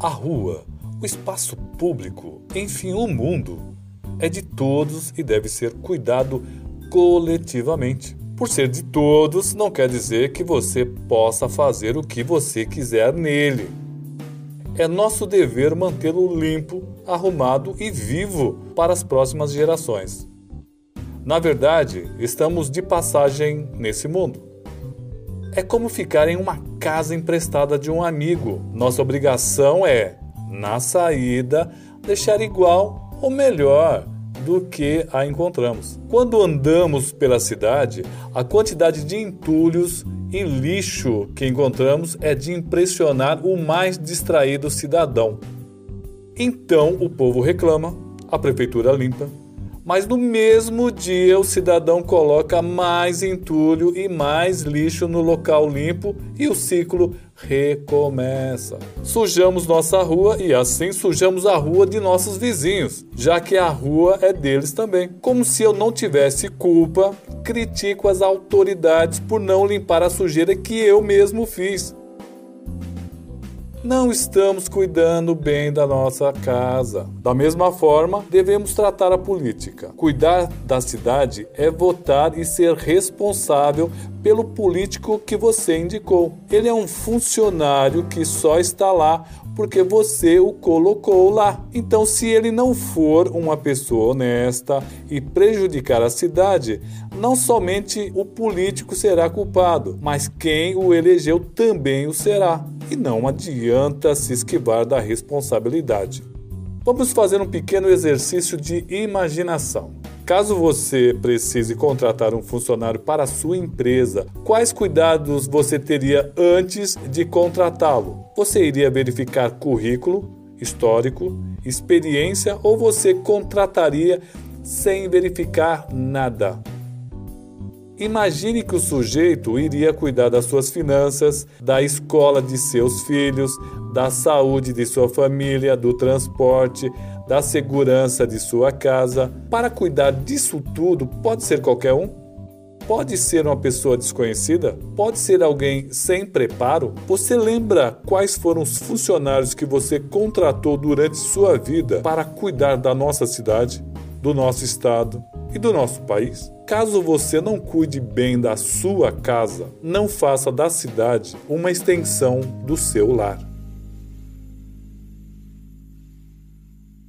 A rua, o espaço público, enfim, o mundo, é de todos e deve ser cuidado coletivamente. Por ser de todos, não quer dizer que você possa fazer o que você quiser nele. É nosso dever mantê-lo limpo, arrumado e vivo para as próximas gerações. Na verdade, estamos de passagem nesse mundo. É como ficar em uma casa emprestada de um amigo. Nossa obrigação é, na saída, deixar igual ou melhor do que a encontramos. Quando andamos pela cidade, a quantidade de entulhos e lixo que encontramos é de impressionar o mais distraído cidadão. Então o povo reclama, a prefeitura limpa, mas no mesmo dia o cidadão coloca mais entulho e mais lixo no local limpo e o ciclo recomeça. Sujamos nossa rua e assim sujamos a rua de nossos vizinhos, já que a rua é deles também. Como se eu não tivesse culpa, critico as autoridades por não limpar a sujeira que eu mesmo fiz não estamos cuidando bem da nossa casa. Da mesma forma, devemos tratar a política. Cuidar da cidade é votar e ser responsável pelo político que você indicou. Ele é um funcionário que só está lá porque você o colocou lá. Então, se ele não for uma pessoa honesta e prejudicar a cidade, não somente o político será culpado, mas quem o elegeu também o será. E não adianta se esquivar da responsabilidade. Vamos fazer um pequeno exercício de imaginação. Caso você precise contratar um funcionário para a sua empresa, quais cuidados você teria antes de contratá-lo? Você iria verificar currículo, histórico, experiência ou você contrataria sem verificar nada? Imagine que o sujeito iria cuidar das suas finanças, da escola de seus filhos, da saúde de sua família, do transporte, da segurança de sua casa. Para cuidar disso tudo, pode ser qualquer um? Pode ser uma pessoa desconhecida? Pode ser alguém sem preparo? Você lembra quais foram os funcionários que você contratou durante sua vida para cuidar da nossa cidade, do nosso estado e do nosso país? Caso você não cuide bem da sua casa, não faça da cidade uma extensão do seu lar.